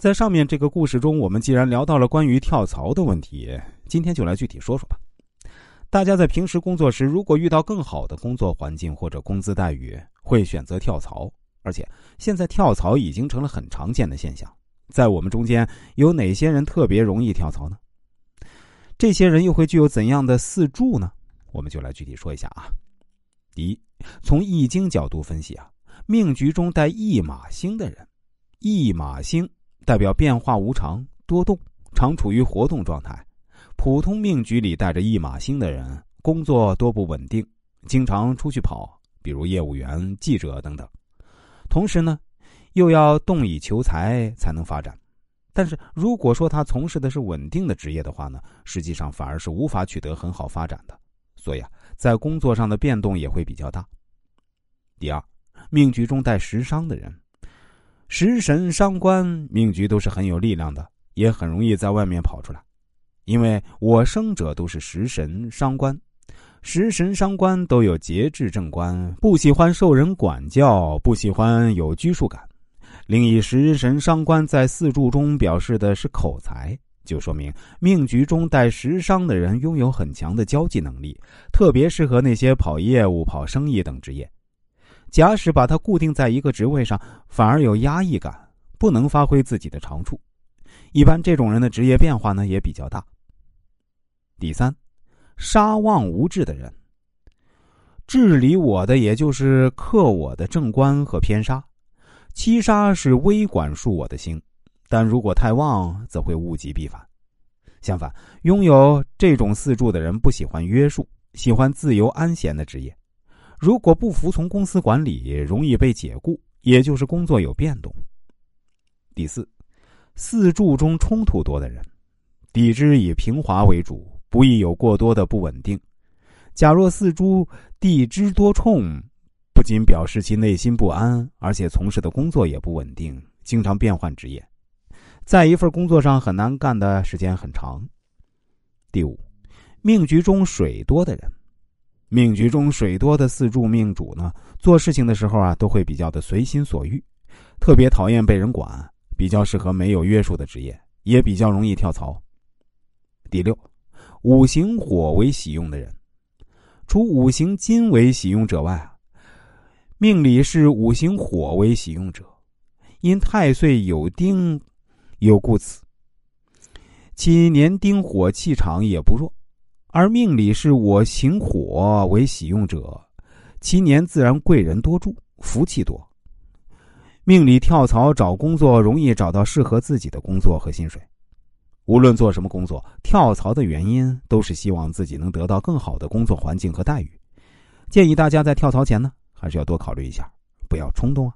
在上面这个故事中，我们既然聊到了关于跳槽的问题，今天就来具体说说吧。大家在平时工作时，如果遇到更好的工作环境或者工资待遇，会选择跳槽。而且现在跳槽已经成了很常见的现象。在我们中间，有哪些人特别容易跳槽呢？这些人又会具有怎样的四柱呢？我们就来具体说一下啊。第一，从易经角度分析啊，命局中带驿马星的人，驿马星。代表变化无常、多动，常处于活动状态。普通命局里带着驿马星的人，工作多不稳定，经常出去跑，比如业务员、记者等等。同时呢，又要动以求财才能发展。但是如果说他从事的是稳定的职业的话呢，实际上反而是无法取得很好发展的。所以啊，在工作上的变动也会比较大。第二，命局中带食伤的人。食神伤官命局都是很有力量的，也很容易在外面跑出来，因为我生者都是食神伤官，食神伤官都有节制正官，不喜欢受人管教，不喜欢有拘束感。另一食神伤官在四柱中表示的是口才，就说明命局中带食伤的人拥有很强的交际能力，特别适合那些跑业务、跑生意等职业。假使把他固定在一个职位上，反而有压抑感，不能发挥自己的长处。一般这种人的职业变化呢也比较大。第三，杀旺无治的人，治理我的也就是克我的正官和偏杀，七杀是微管束我的心，但如果太旺，则会物极必反。相反，拥有这种四柱的人不喜欢约束，喜欢自由安闲的职业。如果不服从公司管理，容易被解雇，也就是工作有变动。第四，四柱中冲突多的人，地支以平滑为主，不易有过多的不稳定。假若四柱地支多冲，不仅表示其内心不安，而且从事的工作也不稳定，经常变换职业，在一份工作上很难干的时间很长。第五，命局中水多的人。命局中水多的四柱命主呢，做事情的时候啊，都会比较的随心所欲，特别讨厌被人管，比较适合没有约束的职业，也比较容易跳槽。第六，五行火为喜用的人，除五行金为喜用者外，命里是五行火为喜用者，因太岁有丁，有故此，其年丁火气场也不弱。而命里是我行火为喜用者，其年自然贵人多助，福气多。命里跳槽找工作容易找到适合自己的工作和薪水。无论做什么工作，跳槽的原因都是希望自己能得到更好的工作环境和待遇。建议大家在跳槽前呢，还是要多考虑一下，不要冲动啊。